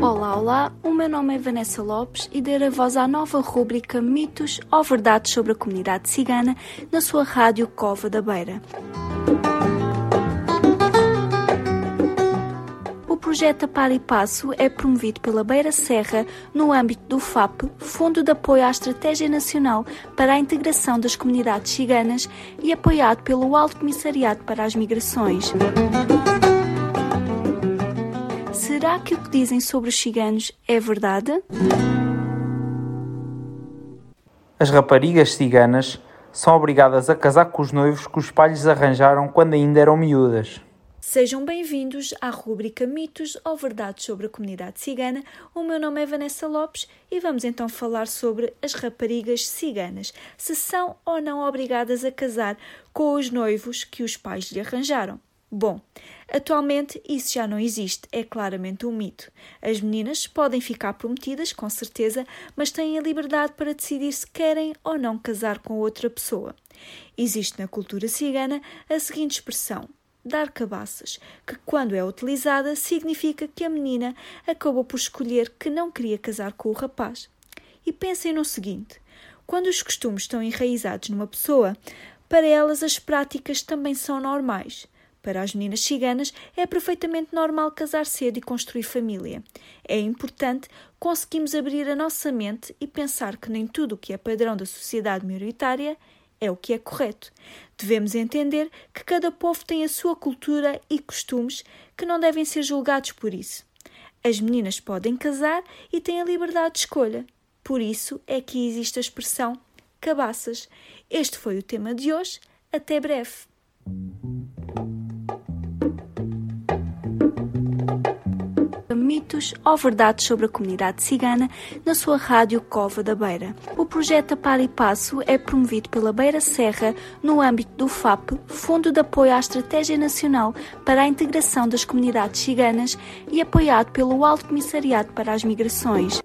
Olá, olá, o meu nome é Vanessa Lopes e darei voz à nova rúbrica Mitos ou Verdades sobre a Comunidade Cigana na sua rádio Cova da Beira. Projeto Par e Passo é promovido pela Beira Serra no âmbito do FAP, Fundo de Apoio à Estratégia Nacional para a Integração das Comunidades Ciganas e apoiado pelo Alto Comissariado para as Migrações. Será que o que dizem sobre os ciganos é verdade? As raparigas ciganas são obrigadas a casar com os noivos que os pais arranjaram quando ainda eram miúdas. Sejam bem-vindos à rúbrica Mitos ou Verdades sobre a Comunidade Cigana. O meu nome é Vanessa Lopes e vamos então falar sobre as raparigas ciganas, se são ou não obrigadas a casar com os noivos que os pais lhe arranjaram. Bom, atualmente isso já não existe, é claramente um mito. As meninas podem ficar prometidas, com certeza, mas têm a liberdade para decidir se querem ou não casar com outra pessoa. Existe na cultura cigana a seguinte expressão: dar cabaças, que quando é utilizada significa que a menina acabou por escolher que não queria casar com o rapaz. E pensem no seguinte: quando os costumes estão enraizados numa pessoa, para elas as práticas também são normais. Para as meninas ciganas, é perfeitamente normal casar cedo e construir família. É importante conseguirmos abrir a nossa mente e pensar que nem tudo o que é padrão da sociedade maioritária é o que é correto. Devemos entender que cada povo tem a sua cultura e costumes que não devem ser julgados por isso. As meninas podem casar e têm a liberdade de escolha. Por isso é que existe a expressão cabaças. Este foi o tema de hoje. Até breve. Mitos ou verdades sobre a comunidade cigana na sua rádio Cova da Beira. O projeto Par e Passo é promovido pela Beira Serra no âmbito do FAP, Fundo de Apoio à Estratégia Nacional para a Integração das Comunidades Ciganas e apoiado pelo Alto Comissariado para as Migrações.